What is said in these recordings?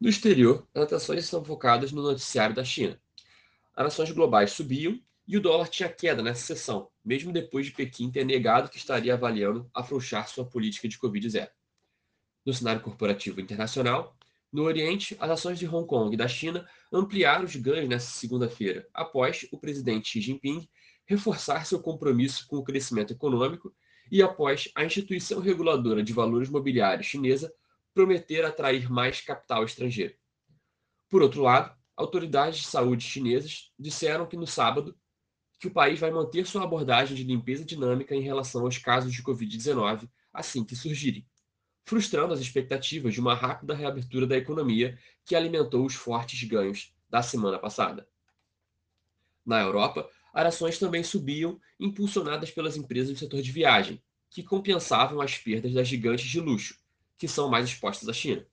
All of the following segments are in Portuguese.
No exterior, as atenções estão focadas no noticiário da China. As ações globais subiam e o dólar tinha queda nessa sessão, mesmo depois de Pequim ter negado que estaria avaliando afrouxar sua política de Covid-0. No cenário corporativo internacional, no Oriente, as ações de Hong Kong e da China ampliaram os ganhos nesta segunda-feira, após o presidente Xi Jinping reforçar seu compromisso com o crescimento econômico e após a instituição reguladora de valores mobiliários chinesa prometer atrair mais capital estrangeiro. Por outro lado, autoridades de saúde chinesas disseram que no sábado que o país vai manter sua abordagem de limpeza dinâmica em relação aos casos de Covid-19 assim que surgirem, frustrando as expectativas de uma rápida reabertura da economia que alimentou os fortes ganhos da semana passada. Na Europa, as ações também subiam, impulsionadas pelas empresas do setor de viagem, que compensavam as perdas das gigantes de luxo, que são mais expostas à China.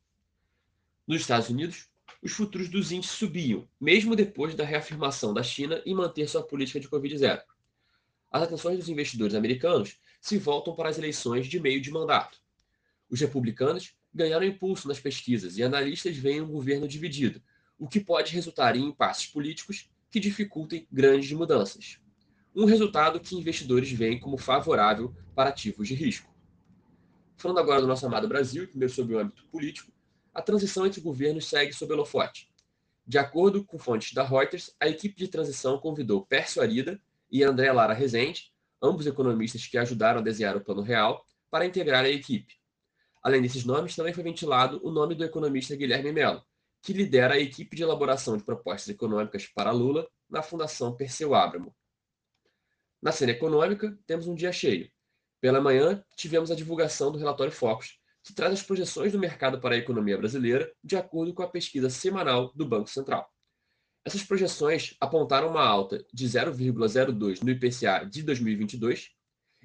Nos Estados Unidos, os futuros dos índices subiam, mesmo depois da reafirmação da China em manter sua política de Covid-0. As atenções dos investidores americanos se voltam para as eleições de meio de mandato. Os republicanos ganharam impulso nas pesquisas e analistas veem um governo dividido, o que pode resultar em impasses políticos que dificultem grandes mudanças. Um resultado que investidores veem como favorável para ativos de risco. Falando agora do nosso amado Brasil, primeiro sobre o âmbito político, a transição entre governos segue sob holofote. De acordo com fontes da Reuters, a equipe de transição convidou Pércio Arida e André Lara Rezende, ambos economistas que ajudaram a desenhar o Plano Real, para integrar a equipe. Além desses nomes, também foi ventilado o nome do economista Guilherme Mello, que lidera a equipe de elaboração de propostas econômicas para Lula na Fundação Perseu Abramo. Na cena econômica, temos um dia cheio. Pela manhã, tivemos a divulgação do relatório Focus, que traz as projeções do mercado para a economia brasileira de acordo com a pesquisa semanal do Banco Central. Essas projeções apontaram uma alta de 0,02 no IPCA de 2022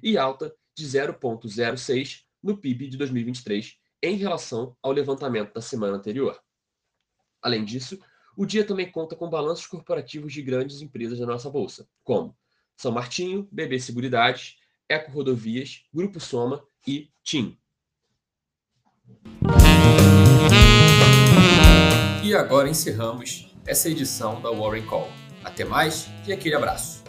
e alta de 0,06 no PIB de 2023 em relação ao levantamento da semana anterior. Além disso, o dia também conta com balanços corporativos de grandes empresas da nossa bolsa, como São Martinho, BB Seguridades, Eco Rodovias, Grupo Soma e TIM. E agora encerramos essa edição da Warren Call. Até mais e aquele abraço.